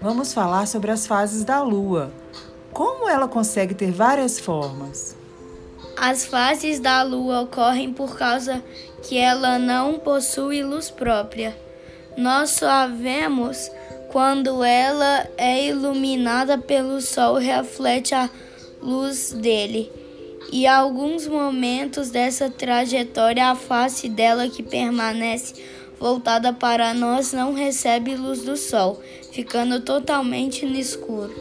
vamos falar sobre as fases da Lua. Como ela consegue ter várias formas? As fases da Lua ocorrem por causa que ela não possui luz própria. Nós só a vemos quando ela é iluminada pelo Sol reflete a luz dele. E alguns momentos dessa trajetória a face dela que permanece voltada para nós não recebe luz do sol, ficando totalmente no escuro.